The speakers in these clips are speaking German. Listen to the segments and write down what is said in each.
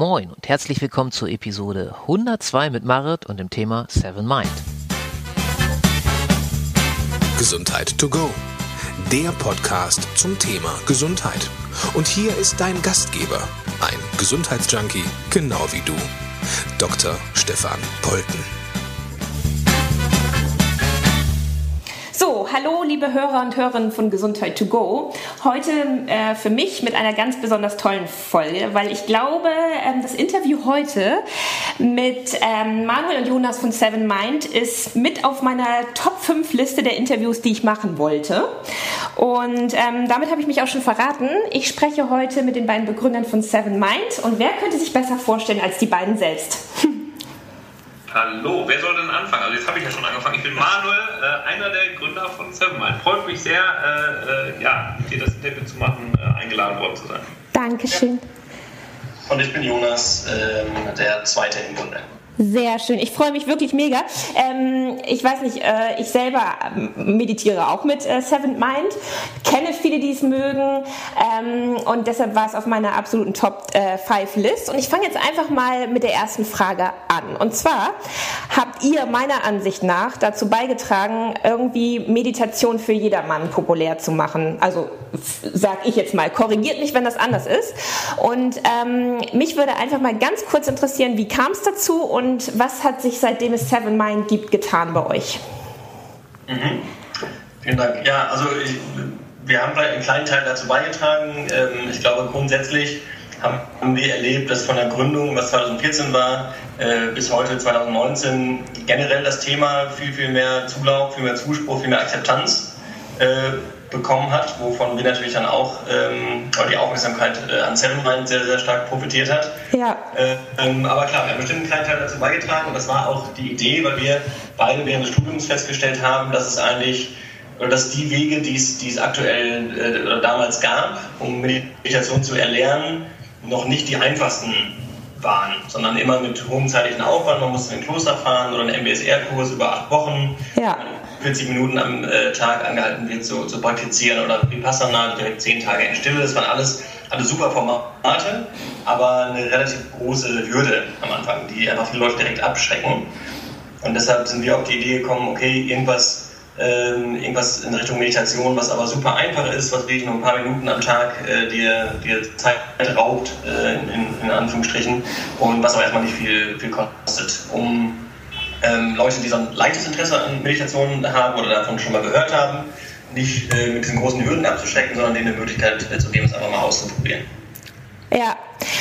Moin und herzlich willkommen zur Episode 102 mit Marit und dem Thema Seven Mind. Gesundheit to go. Der Podcast zum Thema Gesundheit. Und hier ist dein Gastgeber, ein Gesundheitsjunkie, genau wie du, Dr. Stefan Polten. Hallo liebe Hörer und Hörerinnen von Gesundheit to go. Heute äh, für mich mit einer ganz besonders tollen Folge, weil ich glaube, ähm, das Interview heute mit ähm, Manuel und Jonas von Seven Mind ist mit auf meiner Top 5 Liste der Interviews, die ich machen wollte. Und ähm, damit habe ich mich auch schon verraten. Ich spreche heute mit den beiden Begründern von Seven Mind und wer könnte sich besser vorstellen als die beiden selbst? Hallo, wer soll denn anfangen? Also jetzt habe ich ja schon angefangen. Ich bin Manuel, äh, einer der Gründer von Sevenmind. Freut mich sehr, äh, äh, ja, mit dir das Interview zu machen, äh, eingeladen worden zu sein. Dankeschön. Ja. Und ich bin Jonas, ähm, der Zweite im Bunde. Sehr schön. Ich freue mich wirklich mega. Ähm, ich weiß nicht, äh, ich selber meditiere auch mit äh, Seventh Mind, kenne viele, die es mögen ähm, und deshalb war es auf meiner absoluten Top 5 äh, List. Und ich fange jetzt einfach mal mit der ersten Frage an. Und zwar habt ihr meiner Ansicht nach dazu beigetragen, irgendwie Meditation für jedermann populär zu machen. Also sag ich jetzt mal, korrigiert mich, wenn das anders ist. Und ähm, mich würde einfach mal ganz kurz interessieren, wie kam es dazu und und was hat sich seitdem es Seven Mind gibt getan bei euch? Mhm. Vielen Dank. Ja, also ich, wir haben vielleicht einen kleinen Teil dazu beigetragen. Ähm, ich glaube grundsätzlich haben wir erlebt, dass von der Gründung, was 2014 war, äh, bis heute 2019 generell das Thema viel, viel mehr Zulauf, viel mehr Zuspruch, viel mehr Akzeptanz äh, bekommen hat, wovon wir natürlich dann auch ähm, die Aufmerksamkeit äh, an Sevenmind sehr, sehr stark profitiert hat. Ja. Äh, ähm, aber klar, wir haben bestimmt einen kleinen Teil dazu beigetragen und das war auch die Idee, weil wir beide während des Studiums festgestellt haben, dass es eigentlich oder dass die Wege, die es, die es aktuell äh, oder damals gab, um Meditation zu erlernen, noch nicht die einfachsten waren, sondern immer mit hohem zeitlichen Aufwand. Man musste in ein Kloster fahren oder einen MBSR-Kurs über acht Wochen. Ja. 40 Minuten am äh, Tag angehalten wird zu, zu praktizieren oder Vipassana, direkt 10 Tage in Stille. Das waren alles, alles super Formate, aber eine relativ große Hürde am Anfang, die einfach viele Leute direkt abschrecken. Und deshalb sind wir auf die Idee gekommen, okay, irgendwas, ähm, irgendwas in Richtung Meditation, was aber super einfach ist, was wirklich nur ein paar Minuten am Tag äh, dir, dir Zeit raubt, äh, in, in, Anführungsstrichen, und was aber erstmal nicht viel, viel kostet, um ähm, Leute, die so ein leichtes Interesse an Meditation haben oder davon schon mal gehört haben, nicht äh, mit diesen großen Hürden abzuschrecken, sondern denen eine Möglichkeit äh, zu geben, es einfach mal auszuprobieren. Ja,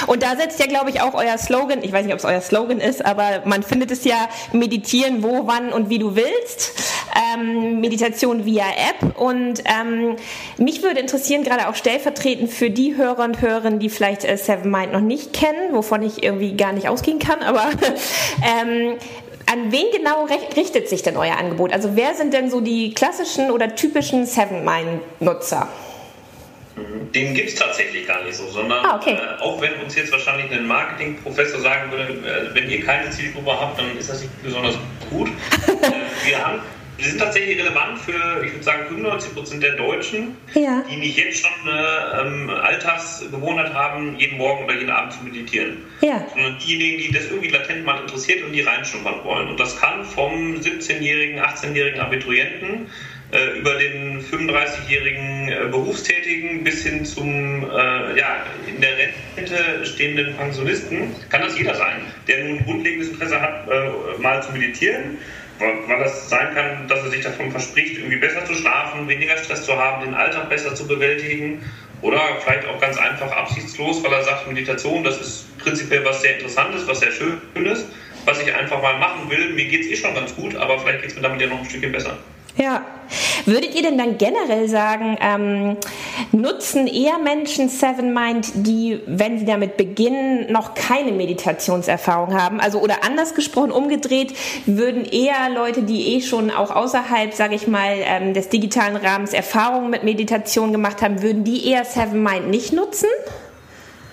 und da setzt ja, glaube ich, auch euer Slogan, ich weiß nicht, ob es euer Slogan ist, aber man findet es ja meditieren, wo, wann und wie du willst. Ähm, Meditation via App. Und ähm, mich würde interessieren, gerade auch stellvertretend für die Hörer und Hörerinnen, die vielleicht äh, Seven Mind noch nicht kennen, wovon ich irgendwie gar nicht ausgehen kann, aber ähm, an wen genau richtet sich denn euer Angebot? Also wer sind denn so die klassischen oder typischen Seven Mind-Nutzer? Den gibt es tatsächlich gar nicht so, sondern ah, okay. äh, auch wenn uns jetzt wahrscheinlich ein Marketingprofessor sagen würde, äh, wenn ihr keine Zielgruppe habt, dann ist das nicht besonders gut. äh, wir haben die sind tatsächlich relevant für, ich würde sagen, 95 Prozent der Deutschen, ja. die nicht jetzt schon eine ähm, Alltagsgewohnheit haben, jeden Morgen oder jeden Abend zu meditieren. Ja. Sondern diejenigen, die das irgendwie latent mal interessiert und die reinschnuppern wollen. Und das kann vom 17-jährigen, 18-jährigen Abiturienten äh, über den 35-jährigen äh, Berufstätigen bis hin zum äh, ja, in der Rente stehenden Pensionisten, kann das jeder sein, der nun grundlegendes Interesse hat, äh, mal zu meditieren weil das sein kann, dass er sich davon verspricht, irgendwie besser zu schlafen, weniger Stress zu haben, den Alltag besser zu bewältigen oder vielleicht auch ganz einfach absichtslos, weil er sagt, Meditation, das ist prinzipiell was sehr Interessantes, was sehr Schönes, was ich einfach mal machen will. Mir geht es eh schon ganz gut, aber vielleicht geht es mir damit ja noch ein Stückchen besser. Ja. Würdet ihr denn dann generell sagen, ähm, nutzen eher Menschen Seven Mind, die, wenn sie damit beginnen, noch keine Meditationserfahrung haben? Also oder anders gesprochen, umgedreht, würden eher Leute, die eh schon auch außerhalb, sage ich mal, ähm, des digitalen Rahmens Erfahrungen mit Meditation gemacht haben, würden die eher Seven Mind nicht nutzen?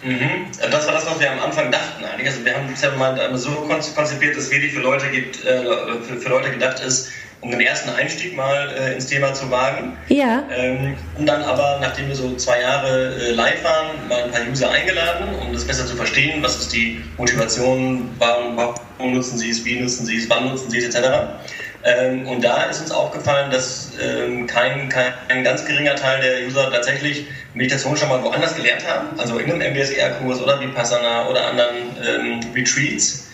Mhm. Das war das, was wir am Anfang dachten Also wir haben Seven Mind so konzipiert, dass es wirklich für Leute gibt, äh, für, für Leute gedacht ist, um den ersten Einstieg mal äh, ins Thema zu wagen. Ja. Ähm, und dann aber, nachdem wir so zwei Jahre äh, live waren, mal ein paar User eingeladen, um das besser zu verstehen, was ist die Motivation, warum, warum nutzen sie es, wie nutzen sie es, wann nutzen sie es, etc. Ähm, und da ist uns aufgefallen, dass ähm, kein, kein, ein ganz geringer Teil der User tatsächlich Meditation schon mal woanders gelernt haben, also in einem MBSR-Kurs oder Vipassana oder anderen ähm, Retreats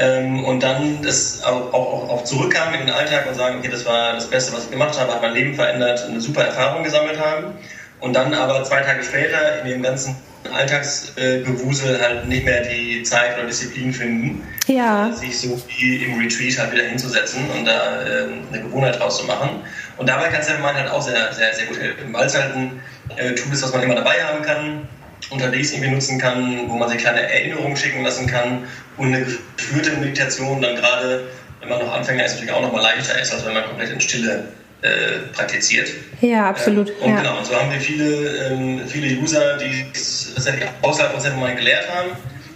ähm, und dann das auch, auch, auch zurückkamen in den Alltag und sagen, okay, das war das Beste, was ich gemacht habe, hat mein Leben verändert, eine super Erfahrung gesammelt haben und dann aber zwei Tage später in dem ganzen Alltagsgewusel halt nicht mehr die Zeit oder Disziplin finden, ja. sich so wie im Retreat halt wieder hinzusetzen und da äh, eine Gewohnheit draus zu machen. Und dabei kann Seven Mind halt auch sehr, sehr, sehr gut helfen, weil es halt ein äh, Tool ist, was man immer dabei haben kann, unterwegs irgendwie nutzen kann, wo man sich kleine Erinnerungen schicken lassen kann und eine geführte Meditation dann gerade, wenn man noch Anfänger ist, natürlich auch noch mal leichter ist, als wenn man komplett in Stille äh, praktiziert. Ja, absolut. Ähm, und ja. genau, und so haben wir viele, ähm, viele User, die es tatsächlich außerhalb von Seven Mind gelehrt haben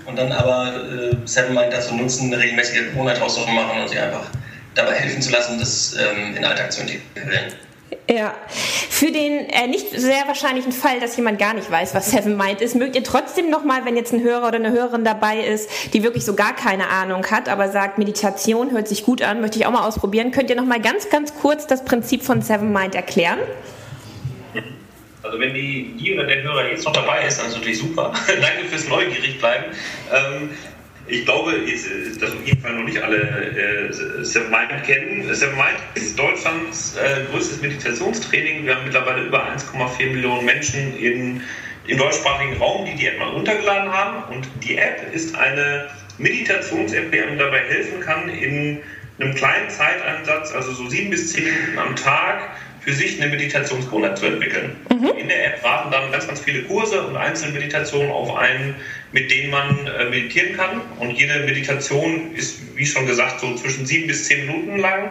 und dann aber äh, Seven Mind dazu nutzen, eine regelmäßige Gewohnheit draus machen und sie einfach dabei helfen zu lassen, das ähm, in den Alltag zu integrieren. Ja, für den äh, nicht sehr wahrscheinlichen Fall, dass jemand gar nicht weiß, was Seven Mind ist, mögt ihr trotzdem nochmal, wenn jetzt ein Hörer oder eine Hörerin dabei ist, die wirklich so gar keine Ahnung hat, aber sagt, Meditation hört sich gut an, möchte ich auch mal ausprobieren, könnt ihr nochmal ganz, ganz kurz das Prinzip von Seven Mind erklären? Also wenn die, die oder der Hörer jetzt noch dabei ist, dann ist natürlich super. Danke fürs neugierig bleiben. Ähm, ich glaube, dass auf jeden Fall noch nicht alle äh, Seven Mind kennen. Seven Mind ist Deutschlands äh, größtes Meditationstraining. Wir haben mittlerweile über 1,4 Millionen Menschen in, im deutschsprachigen Raum, die die App mal runtergeladen haben. Und die App ist eine Meditations-App, die einem dabei helfen kann, in einem kleinen Zeiteinsatz, also so sieben bis zehn Minuten am Tag, für sich eine Meditationsgewohnheit zu entwickeln. Mhm. In der App warten dann ganz, ganz viele Kurse und Einzelmeditationen auf einen, mit denen man äh, meditieren kann. Und jede Meditation ist, wie schon gesagt, so zwischen sieben bis zehn Minuten lang.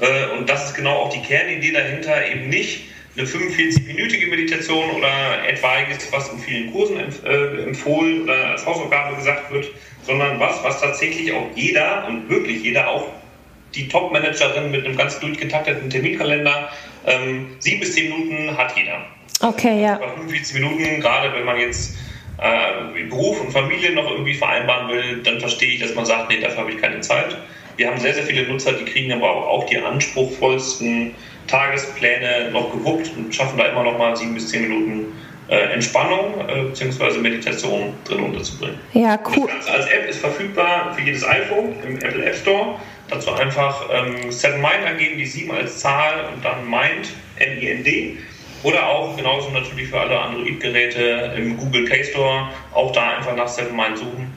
Äh, und das ist genau auch die Kernidee dahinter, eben nicht eine 45-minütige Meditation oder etwaiges, was in vielen Kursen äh, empfohlen oder als Hausaufgabe gesagt wird, sondern was, was tatsächlich auch jeder und wirklich jeder auch die Top-Managerin mit einem ganz durchgetakteten Terminkalender. Ähm, sieben bis zehn Minuten hat jeder. Okay, ja. 45 Minuten, gerade wenn man jetzt äh, Beruf und Familie noch irgendwie vereinbaren will, dann verstehe ich, dass man sagt, nee, dafür habe ich keine Zeit. Wir haben sehr, sehr viele Nutzer, die kriegen aber auch die anspruchsvollsten Tagespläne noch gewuppt und schaffen da immer noch mal sieben bis zehn Minuten äh, Entspannung äh, bzw. Meditation drin unterzubringen. Ja, cool. Das Ganze als App ist verfügbar für jedes iPhone im Apple App Store. Dazu einfach ähm, Seven Mind angeben, die 7 als Zahl und dann Mind, M-I-N-D. Oder auch genauso natürlich für alle Android-Geräte im Google Play Store auch da einfach nach Seven Mind suchen.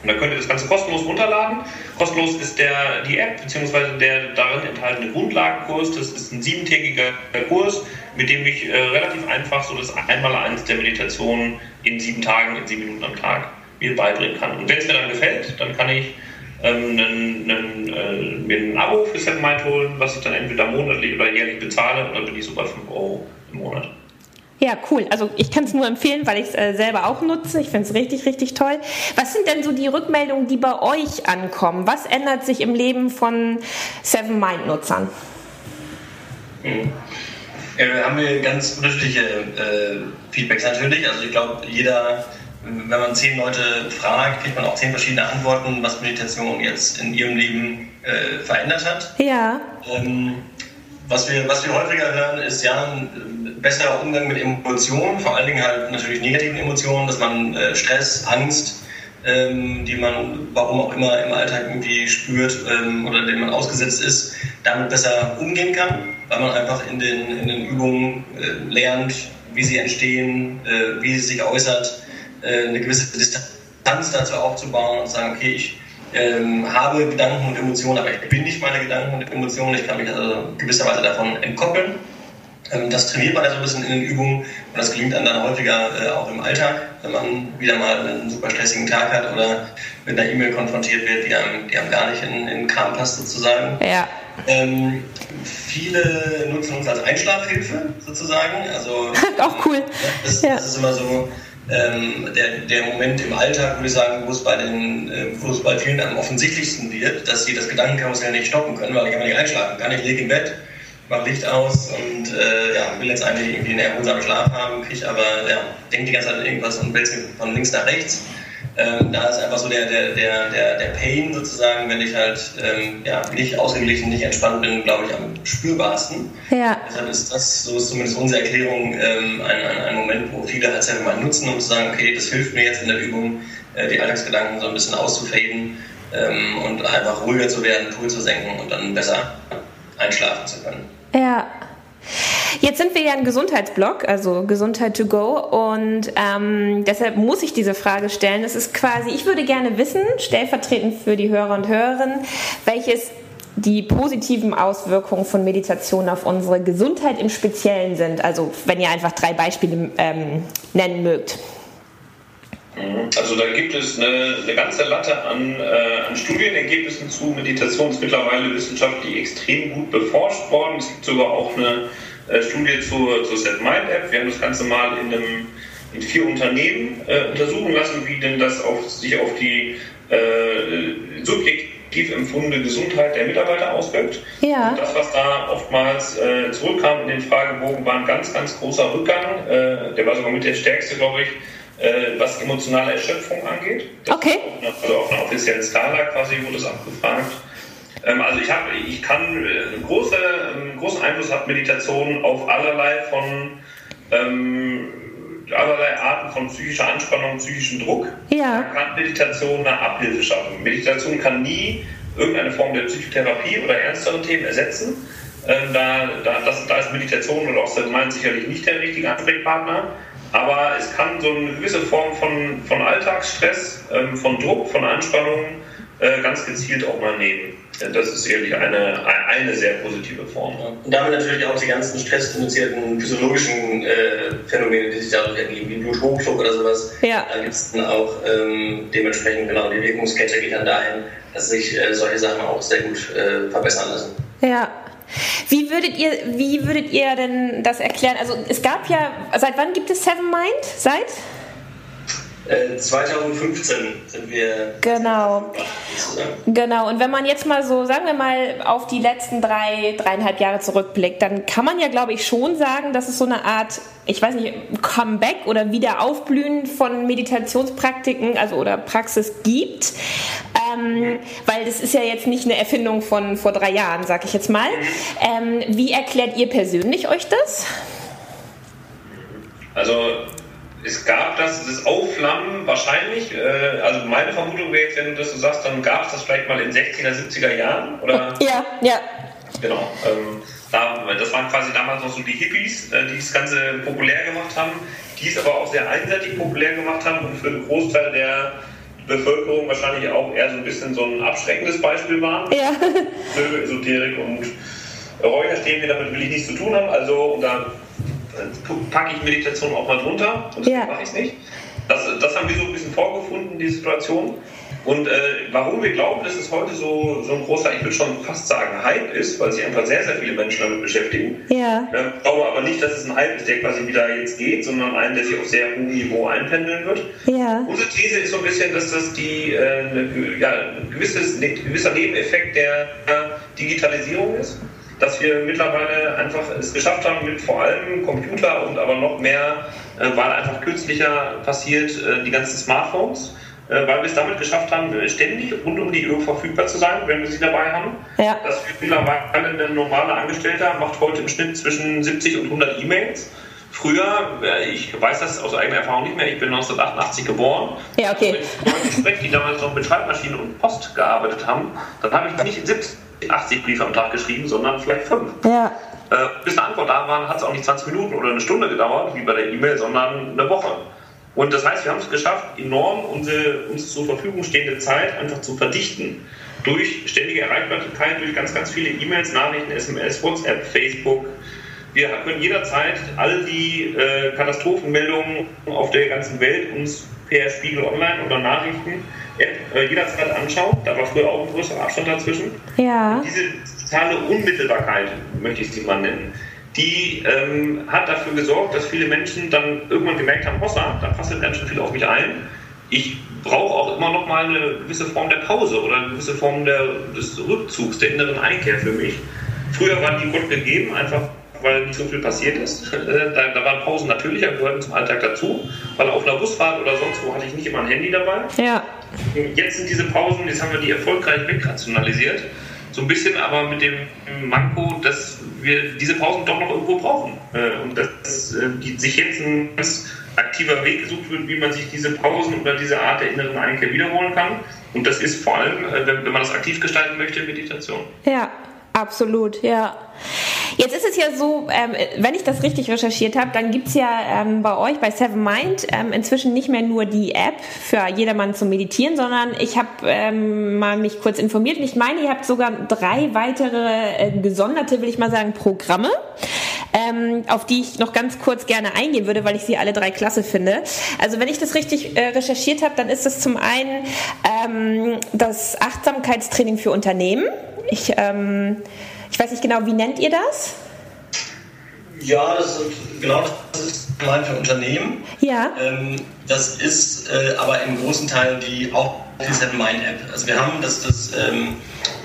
Und da könnt ihr das Ganze kostenlos runterladen. Kostenlos ist der, die App bzw. der darin enthaltene Grundlagenkurs. Das ist ein siebentägiger Kurs, mit dem ich äh, relativ einfach so das Einmaleins der Meditation in sieben Tagen, in sieben Minuten am Tag mir beibringen kann. Und wenn es mir dann gefällt, dann kann ich ähm, einen, einen, äh, mir ein Abo für SetMind holen, was ich dann entweder monatlich oder jährlich bezahle und dann bin ich so bei 5 Euro im Monat. Ja, cool. Also ich kann es nur empfehlen, weil ich es äh, selber auch nutze. Ich finde es richtig, richtig toll. Was sind denn so die Rückmeldungen, die bei euch ankommen? Was ändert sich im Leben von Seven Mind-Nutzern? Mhm. Ja, haben wir ganz unterschiedliche äh, Feedbacks natürlich. Also ich glaube, jeder, wenn man zehn Leute fragt, kriegt man auch zehn verschiedene Antworten, was Meditation jetzt in ihrem Leben äh, verändert hat. Ja. Ähm, was wir, was wir häufiger hören, ist ja besserer Umgang mit Emotionen, vor allen Dingen halt natürlich negativen Emotionen, dass man äh, Stress, Angst, ähm, die man warum auch immer im Alltag irgendwie spürt ähm, oder denen man ausgesetzt ist, damit besser umgehen kann, weil man einfach in den, in den Übungen äh, lernt, wie sie entstehen, äh, wie sie sich äußert, äh, eine gewisse Distanz dazu aufzubauen und sagen, okay, ich ähm, habe Gedanken und Emotionen, aber ich bin nicht meine Gedanken und Emotionen. Ich kann mich also gewisserweise davon entkoppeln. Ähm, das trainiert man ja so ein bisschen in den Übungen und das gelingt einem dann häufiger äh, auch im Alltag, wenn man wieder mal einen super stressigen Tag hat oder mit einer E-Mail konfrontiert wird, die einem, die einem gar nicht in, in den Kram passt sozusagen. Ja. Ähm, viele nutzen uns als Einschlafhilfe sozusagen. Also, auch cool. Das, ja. das ist immer so, ähm, der, der Moment im Alltag, würde ich sagen, wo es bei den, äh, wo es bei vielen am offensichtlichsten wird, dass sie das Gedankenkarussell nicht stoppen können, weil ich kann nicht einschlafen kann. Ich liege im Bett, mache Licht aus und äh, ja, will jetzt eigentlich irgendwie einen erholsamen Schlaf haben, kriege aber, ja, denke die ganze Zeit an irgendwas und wälze von links nach rechts. Ähm, da ist einfach so der, der, der, der, der Pain sozusagen, wenn ich halt ähm, ja, nicht ausgeglichen, nicht entspannt bin, glaube ich, am spürbarsten. Ja. Deshalb ist das, so ist zumindest unsere Erklärung, ähm, ein, ein, ein Moment, wo viele halt selber mal nutzen, um zu sagen, okay, das hilft mir jetzt in der Übung, äh, die Alltagsgedanken so ein bisschen auszufaden ähm, und einfach ruhiger zu werden, Puls zu senken und dann besser einschlafen zu können. Ja. Jetzt sind wir ja ein Gesundheitsblog, also Gesundheit to go und ähm, deshalb muss ich diese Frage stellen. Es ist quasi, ich würde gerne wissen, stellvertretend für die Hörer und Hörerinnen, welches die positiven Auswirkungen von Meditation auf unsere Gesundheit im Speziellen sind. Also wenn ihr einfach drei Beispiele ähm, nennen mögt. Also da gibt es eine, eine ganze Latte an, äh, an, Studienergebnissen zu Meditation. ist mittlerweile wissenschaftlich extrem gut beforscht worden. Es gibt sogar auch eine äh, Studie zur, zur Set Mind App. Wir haben das Ganze mal in, einem, in vier Unternehmen äh, untersuchen lassen, wie denn das auf, sich auf die äh, subjektiv empfundene Gesundheit der Mitarbeiter auswirkt. Ja. Und das, was da oftmals äh, zurückkam in den Fragebogen, war ein ganz, ganz großer Rückgang. Äh, der war sogar mit der stärkste, glaube ich äh, was emotionale Erschöpfung angeht. Das okay. Auf, also auf einer offiziellen Skala quasi wurde es abgefragt. Ähm, also ich, hab, ich kann, äh, große, einen großen Einfluss hat Meditation auf allerlei von ähm, allerlei Arten von psychischer Anspannung, psychischem Druck. Ja. Da kann Meditation eine Abhilfe schaffen. Meditation kann nie irgendeine Form der Psychotherapie oder ernstere Themen ersetzen. Ähm, da, da, das, da ist Meditation oder auch Mind sicherlich nicht der richtige Ansprechpartner. Aber es kann so eine gewisse Form von, von Alltagsstress, ähm, von Druck, von Anspannung äh, ganz gezielt auch mal nehmen. Das ist sicherlich eine, eine sehr positive Form. Und damit natürlich auch die ganzen stressinduzierten physiologischen äh, Phänomene, die sich dadurch ergeben, wie Bluthochdruck oder sowas. Ja. Da gibt es dann auch ähm, dementsprechend genau die Wirkungskette geht dann dahin, dass sich äh, solche Sachen auch sehr gut äh, verbessern lassen. Ja. Wie würdet ihr, wie würdet ihr denn das erklären? Also es gab ja, seit wann gibt es Seven Mind? Seit? 2015 äh, sind wir. Genau. Genau. Und wenn man jetzt mal so, sagen wir mal, auf die letzten drei, dreieinhalb Jahre zurückblickt, dann kann man ja, glaube ich, schon sagen, dass es so eine Art, ich weiß nicht, Comeback oder Wiederaufblühen von Meditationspraktiken, also oder Praxis gibt. Ähm, weil das ist ja jetzt nicht eine Erfindung von vor drei Jahren, sag ich jetzt mal. Ähm, wie erklärt ihr persönlich euch das? Also es gab das, das Aufflammen wahrscheinlich, äh, also meine Vermutung wäre jetzt, wenn du das so sagst, dann gab es das vielleicht mal in 60er, 70er Jahren, oder? Ja, ja. Genau. Ähm, da, das waren quasi damals noch so die Hippies, äh, die das Ganze populär gemacht haben, die es aber auch sehr einseitig populär gemacht haben und für einen Großteil der Bevölkerung wahrscheinlich auch eher so ein bisschen so ein abschreckendes Beispiel waren. Ja. Esoterik und Räucherstäbe, damit will ich nichts zu tun haben. Also, und da packe ich Meditation auch mal drunter und ja. mache ich es nicht. Das, das haben wir so ein bisschen vorgefunden, die Situation. Und äh, warum wir glauben, dass es heute so, so ein großer, ich würde schon fast sagen, Hype ist, weil sich einfach sehr, sehr viele Menschen damit beschäftigen. Ja. Ich glaube aber nicht, dass es ein Hype ist, der quasi wieder jetzt geht, sondern ein, der sich auf sehr hohem Niveau einpendeln wird. Ja. Unsere These ist so ein bisschen, dass das die, äh, ja, ein gewisses, ein gewisser Nebeneffekt der Digitalisierung ist dass wir mittlerweile einfach es geschafft haben, mit vor allem Computer und aber noch mehr, äh, weil einfach kürzlicher passiert, äh, die ganzen Smartphones, äh, weil wir es damit geschafft haben, ständig rund um die Uhr verfügbar zu sein, wenn wir sie dabei haben. Ja. Das für mittlerweile ein normaler Angestellter macht heute im Schnitt zwischen 70 und 100 E-Mails. Früher, äh, ich weiß das aus eigener Erfahrung nicht mehr, ich bin 1988 geboren. Ja, okay. Mit Leuten spreche, die damals noch mit Schreibmaschinen und Post gearbeitet haben, dann habe ich nicht 70 80 Briefe am Tag geschrieben, sondern vielleicht fünf. Ja. Äh, bis eine Antwort da war, hat es auch nicht 20 Minuten oder eine Stunde gedauert, wie bei der E-Mail, sondern eine Woche. Und das heißt, wir haben es geschafft, enorm unsere uns zur Verfügung stehende Zeit einfach zu verdichten. Durch ständige Erreichbarkeit, durch ganz, ganz viele E-Mails, Nachrichten, SMS, WhatsApp, Facebook. Wir können jederzeit all die äh, Katastrophenmeldungen auf der ganzen Welt uns per Spiegel Online oder Nachrichten App äh, jederzeit anschauen. Da war früher auch ein größerer Abstand dazwischen. Ja. Und diese totale Unmittelbarkeit, möchte ich sie mal nennen, die ähm, hat dafür gesorgt, dass viele Menschen dann irgendwann gemerkt haben, hossa, da passt ganz schön viel auf mich ein. Ich brauche auch immer noch mal eine gewisse Form der Pause oder eine gewisse Form der, des Rückzugs, der inneren Einkehr für mich. Früher waren die Gott gegeben, einfach weil nicht so viel passiert ist. Äh, da, da waren Pausen natürlicher, gehörten zum Alltag dazu, weil auf einer Busfahrt oder sonst wo hatte ich nicht immer ein Handy dabei. Ja. Jetzt sind diese Pausen, jetzt haben wir die erfolgreich wegrationalisiert. So ein bisschen aber mit dem Manko, dass wir diese Pausen doch noch irgendwo brauchen. Äh, und dass äh, sich jetzt ein ganz aktiver Weg gesucht wird, wie man sich diese Pausen oder diese Art der inneren Einkehr wiederholen kann. Und das ist vor allem, wenn man das aktiv gestalten möchte, Meditation. Ja, absolut, ja. Jetzt ist es ja so, ähm, wenn ich das richtig recherchiert habe, dann gibt es ja ähm, bei euch bei Seven Mind ähm, inzwischen nicht mehr nur die App für jedermann zum Meditieren, sondern ich habe ähm, mal mich kurz informiert und ich meine, ihr habt sogar drei weitere äh, gesonderte, will ich mal sagen, Programme. Ähm, auf die ich noch ganz kurz gerne eingehen würde, weil ich sie alle drei klasse finde. Also wenn ich das richtig äh, recherchiert habe, dann ist es zum einen ähm, das Achtsamkeitstraining für Unternehmen. Ich ähm, ich weiß nicht genau, wie nennt ihr das? Ja, das ist, genau das ist gemeint für Unternehmen. Ja. Ähm, das ist äh, aber im großen Teil die auch die Seven Mind App. Also wir haben das, das ähm,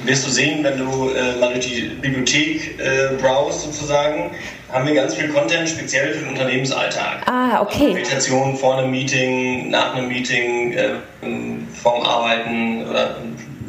wirst du sehen, wenn du äh, mal durch die Bibliothek äh, browst sozusagen, haben wir ganz viel Content speziell für den Unternehmensalltag. Ah, okay. Meditation vor einem Meeting, nach einem Meeting, äh, vorm Arbeiten oder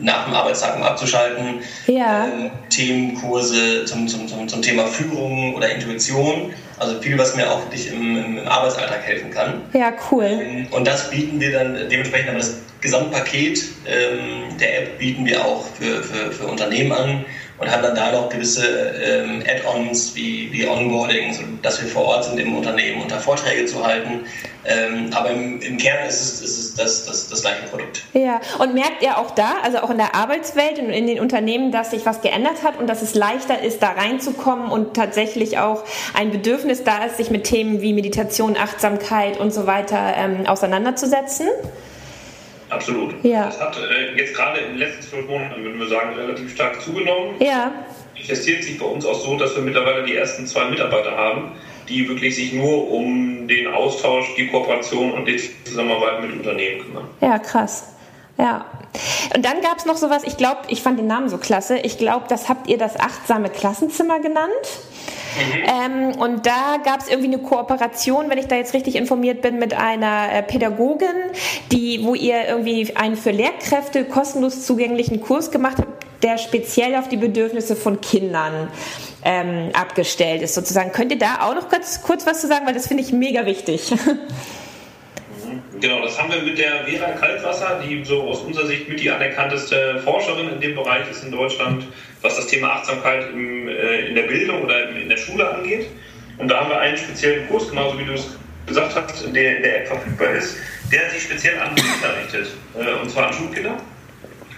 nach dem Arbeitstag um abzuschalten. Ja. Ähm, Themenkurse zum, zum, zum, zum Thema Führung oder Intuition. Also viel, was mir auch wirklich im, im Arbeitsalltag helfen kann. Ja, cool. Ähm, und das bieten wir dann dementsprechend, aber das Gesamtpaket ähm, der App bieten wir auch für, für, für Unternehmen an und haben dann da noch gewisse ähm, Add-ons wie, wie Onboarding, sodass wir vor Ort sind im Unternehmen, unter Vorträge zu halten. Ähm, aber im, im, Kern ist es, ist es das, das, das, gleiche Produkt. Ja, und merkt ihr auch da, also auch in der Arbeitswelt und in den Unternehmen, dass sich was geändert hat und dass es leichter ist, da reinzukommen und tatsächlich auch ein Bedürfnis da ist, sich mit Themen wie Meditation, Achtsamkeit und so weiter ähm, auseinanderzusetzen? Absolut. Ja. Das hat äh, jetzt gerade in den letzten zwölf Monaten, würden wir sagen, relativ stark zugenommen. Ja. Manifestiert sich bei uns auch so, dass wir mittlerweile die ersten zwei Mitarbeiter haben, die wirklich sich nur um den Austausch, die Kooperation und die Zusammenarbeit mit Unternehmen kümmern. Ja, krass. Ja. Und dann gab es noch sowas, ich glaube, ich fand den Namen so klasse. Ich glaube, das habt ihr das achtsame Klassenzimmer genannt. Mhm. Ähm, und da gab es irgendwie eine Kooperation, wenn ich da jetzt richtig informiert bin, mit einer äh, Pädagogin, die, wo ihr irgendwie einen für Lehrkräfte kostenlos zugänglichen Kurs gemacht habt, der speziell auf die Bedürfnisse von Kindern ähm, abgestellt ist, sozusagen. Könnt ihr da auch noch kurz, kurz was zu sagen, weil das finde ich mega wichtig. Genau, das haben wir mit der Vera Kaltwasser, die so aus unserer Sicht mit die anerkannteste Forscherin in dem Bereich ist in Deutschland, was das Thema Achtsamkeit im, äh, in der Bildung oder in der Schule angeht. Und da haben wir einen speziellen Kurs, genauso wie du es gesagt hast, der in der App verfügbar ist, der sich speziell an Kinder richtet. Äh, und zwar an Schulkinder,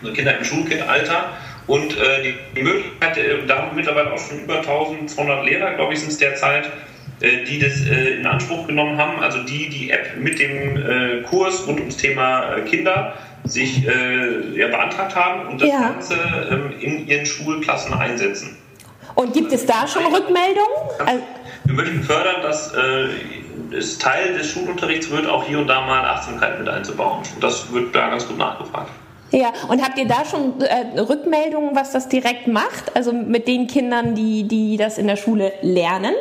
also Kinder im Schulkindalter. Und äh, die Möglichkeit, äh, da haben mittlerweile auch schon über 1200 Lehrer, glaube ich, sind es derzeit, äh, die das äh, in Anspruch genommen haben, also die die App mit dem Kurs rund ums Thema Kinder sich ja, beantragt haben und das ja. Ganze ähm, in ihren Schulklassen einsetzen. Und gibt es da schon Rückmeldungen? Also wir möchten fördern, dass es Teil des Schulunterrichts wird, auch hier und da mal Achtsamkeit mit einzubauen. Und das wird da ganz gut nachgefragt. Ja, und habt ihr da schon äh, Rückmeldungen, was das direkt macht? Also mit den Kindern, die, die das in der Schule lernen?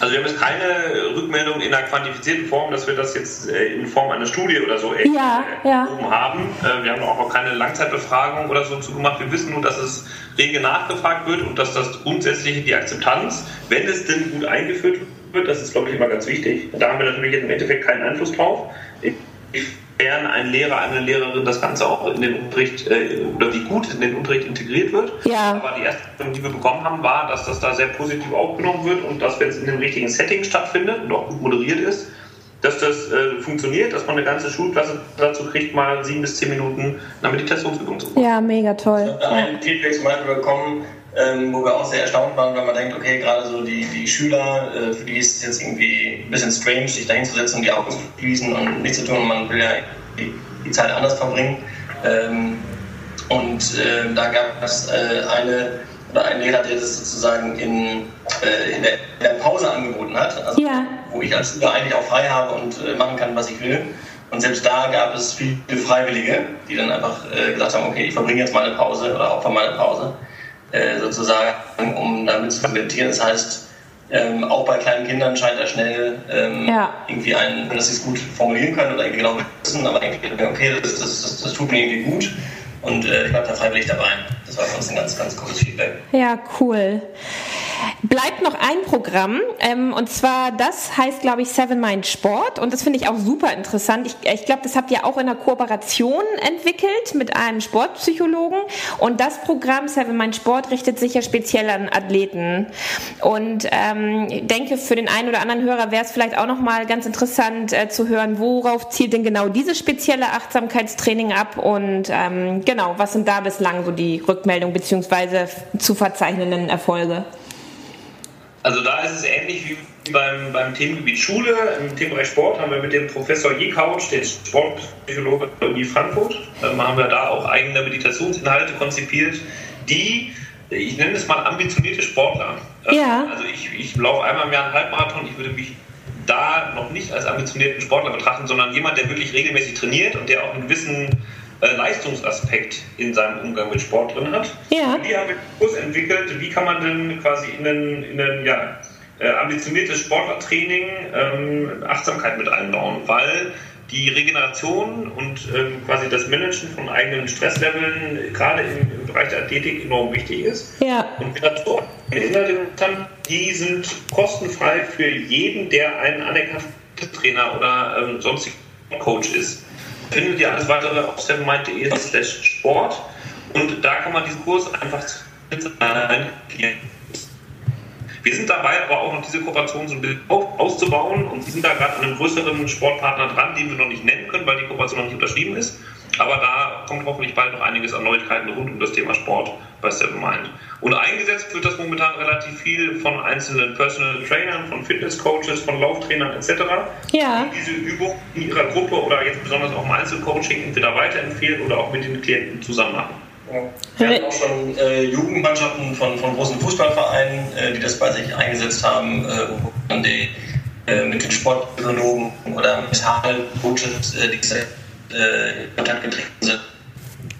Also wir haben jetzt keine Rückmeldung in einer quantifizierten Form, dass wir das jetzt äh, in Form einer Studie oder so ja, ja. haben. Äh, wir haben auch keine Langzeitbefragung oder so zugemacht. Wir wissen nur, dass es rege nachgefragt wird und dass das grundsätzliche die Akzeptanz, wenn es denn gut eingeführt wird, das ist glaube ich immer ganz wichtig. Da haben wir natürlich im Endeffekt keinen Einfluss drauf. Ich inwiefern ein Lehrer, eine Lehrerin das Ganze auch in den Unterricht äh, oder wie gut in den Unterricht integriert wird. Ja. Aber die erste, die wir bekommen haben, war, dass das da sehr positiv aufgenommen wird und dass, wenn es in dem richtigen Setting stattfindet und auch gut moderiert ist, dass das äh, funktioniert, dass man eine ganze Schulklasse dazu kriegt, mal sieben bis zehn Minuten eine Meditationsübung zu machen. Ja, mega toll. Ich habe da ja. einen Feedback zum Beispiel bekommen, ähm, wo wir auch sehr erstaunt waren, weil man denkt, okay, gerade so die, die Schüler, äh, für die ist es jetzt irgendwie ein bisschen strange, sich da hinzusetzen und die Augen zu schließen und nichts zu tun. Und man will ja die, die Zeit anders verbringen. Ähm, und äh, da gab es äh, eine oder einen Lehrer, der das sozusagen in äh, in, der, in, der, Pause angeboten hat, also ja. wo ich als Schüler eigentlich auch frei habe und äh, machen kann, was ich will. Und selbst da gab es viele Freiwillige, die dann einfach äh, gesagt haben, okay, ich verbringe jetzt meine Pause oder opfer meine Pause äh, sozusagen, um damit zu kommentieren. Das heißt, ähm, auch bei kleinen Kindern scheint er schnell ähm, ja. irgendwie einen, dass sie es gut formulieren können oder irgendwie genau wissen, aber irgendwie, okay, das, das, das, das tut mir irgendwie gut und äh, ich bleibe da freiwillig dabei. Das war für uns ein ganz, ganz cooles Feedback. Ja, cool. Bleibt noch ein Programm ähm, und zwar das heißt, glaube ich, Seven Mind Sport und das finde ich auch super interessant. Ich, ich glaube, das habt ihr auch in einer Kooperation entwickelt mit einem Sportpsychologen und das Programm Seven Mind Sport richtet sich ja speziell an Athleten und ähm, ich denke, für den einen oder anderen Hörer wäre es vielleicht auch noch mal ganz interessant äh, zu hören, worauf zielt denn genau dieses spezielle Achtsamkeitstraining ab und ähm, genau, was sind da bislang so die Rückmeldungen beziehungsweise zu verzeichnenden Erfolge? Also da ist es ähnlich wie beim, beim Themengebiet Schule. Im Themenbereich Sport haben wir mit dem Professor Jekauch, den Sportpsychologe der Uni Frankfurt, ähm, haben wir da auch eigene Meditationsinhalte konzipiert, die, ich nenne es mal ambitionierte Sportler. Ähm, ja. Also ich, ich laufe einmal im Jahr einen Halbmarathon, ich würde mich da noch nicht als ambitionierten Sportler betrachten, sondern jemand, der wirklich regelmäßig trainiert und der auch einen gewissen äh, Leistungsaspekt in seinem Umgang mit Sport drin hat. Ja. Und die haben einen Kurs entwickelt, wie kann man denn quasi in ein, in ein ja, äh, ambitioniertes Sportlertraining ähm, Achtsamkeit mit einbauen, weil die Regeneration und ähm, quasi das Managen von eigenen Stressleveln gerade im, im, Bereich der Athletik enorm wichtig ist. Ja. Und Inhalte haben, die sind kostenfrei für jeden, der ein anerkannter Trainer oder ähm, sonstiger Coach ist findet ihr alles weitere auf sevenmind.de slash Sport und da kann man diesen Kurs einfach Klienten. Wir sind dabei, aber auch noch diese Kooperation so ein bisschen auszubauen und wir sind da gerade an einem größeren Sportpartner dran, den wir noch nicht nennen können, weil die Kooperation noch nicht unterschrieben ist. Aber da kommt hoffentlich bald noch einiges an Neuigkeiten rund um das Thema Sport bei Seven Mind. Und eingesetzt wird das momentan relativ viel von einzelnen Personal Trainern, von Fitnesscoaches, von Lauftrainern etc. Ja. Die diese Übung in ihrer Gruppe oder jetzt besonders auch im Einzelcoaching entweder weiterempfehlen oder auch mit den Klienten zusammen machen. Wir hatten auch schon äh, Jugendmannschaften von, von großen Fußballvereinen, äh, die das bei sich eingesetzt haben, äh, die, äh, mit den Sportpsychologen oder Mentalcoaches, äh, die äh, in Kontakt getreten sind.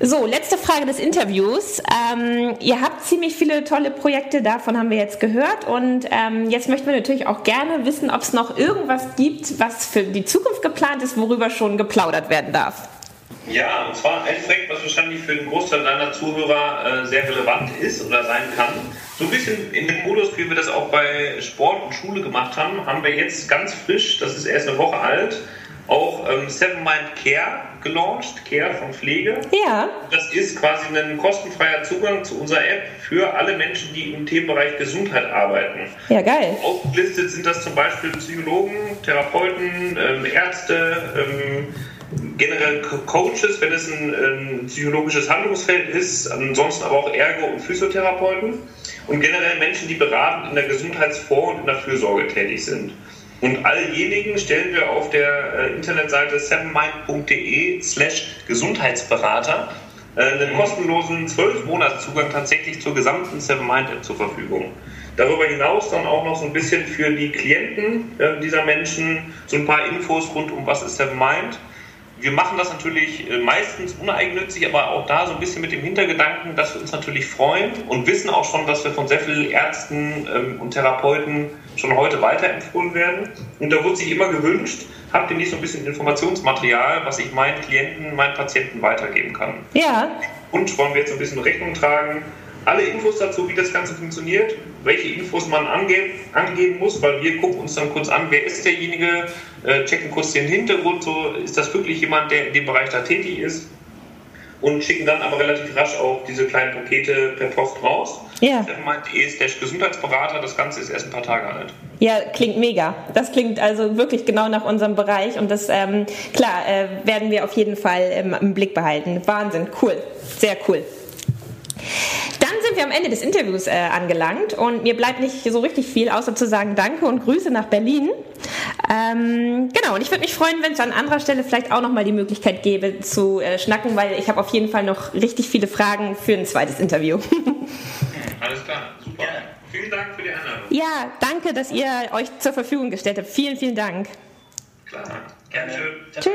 So, letzte Frage des Interviews. Ähm, ihr habt ziemlich viele tolle Projekte, davon haben wir jetzt gehört. Und ähm, jetzt möchten wir natürlich auch gerne wissen, ob es noch irgendwas gibt, was für die Zukunft geplant ist, worüber schon geplaudert werden darf. Ja, und zwar ein Projekt, was wahrscheinlich für den Großteil deiner Zuhörer äh, sehr relevant ist oder sein kann. So ein bisschen in dem Modus, wie wir das auch bei Sport und Schule gemacht haben, haben wir jetzt ganz frisch, das ist erst eine Woche alt, auch ähm, Seven Mind Care gelauncht, Care von Pflege. Ja. Das ist quasi ein kostenfreier Zugang zu unserer App für alle Menschen, die im Themenbereich Gesundheit arbeiten. Ja, geil. Aufgelistet sind das zum Beispiel Psychologen, Therapeuten, ähm, Ärzte, ähm, generell Coaches, wenn es ein, ein, psychologisches Handlungsfeld ist, ansonsten aber auch Ergo- und Physiotherapeuten und generell Menschen, die beratend in der Gesundheitsvor- und in der Fürsorge tätig sind. Und alljenigen stellen wir auf der äh, Internetseite sevenmind.de slash Gesundheitsberater äh, einen kostenlosen 12-Monats-Zugang tatsächlich zur gesamten Seven Mind App zur Verfügung. Darüber hinaus dann auch noch so ein bisschen für die Klienten äh, dieser Menschen so ein paar Infos rund um was ist Seven Mind wir machen das natürlich äh, meistens uneigennützig, aber auch da so ein bisschen mit dem Hintergedanken, dass wir uns natürlich freuen und wissen auch schon, dass wir von sehr vielen Ärzten ähm, und Therapeuten schon heute weiterempfohlen werden. Und da wird sich immer gewünscht, habt ihr nicht so ein bisschen Informationsmaterial, was ich meinen Klienten, meinen Patienten weitergeben kann? Ja. Und wollen wir jetzt ein bisschen Rechnung tragen alle Infos dazu, wie das Ganze funktioniert, welche Infos man angeben, angeben muss, weil wir gucken uns dann kurz an, wer ist derjenige, äh, checken kurz den Hintergrund, so ist das wirklich jemand, der in dem Bereich da tätig ist und schicken dann aber relativ rasch auch diese kleinen Pakete per Post raus. Ja. meint.de slash Gesundheitsberater, das Ganze ist erst ein paar Tage alt. Ja, klingt mega. Das klingt also wirklich genau nach unserem Bereich und das, ähm, klar, äh, werden wir auf jeden Fall ähm, im Blick behalten. Wahnsinn, cool, sehr cool sind wir am Ende des Interviews äh, angelangt und mir bleibt nicht so richtig viel, außer zu sagen Danke und Grüße nach Berlin. Ähm, genau, und ich würde mich freuen, wenn es an anderer Stelle vielleicht auch nochmal die Möglichkeit gäbe zu äh, schnacken, weil ich habe auf jeden Fall noch richtig viele Fragen für ein zweites Interview. Alles klar, super. Vielen Dank für die Einladung. Ja, danke, dass ihr euch zur Verfügung gestellt habt. Vielen, vielen Dank. Klar, gerne. Tschüss.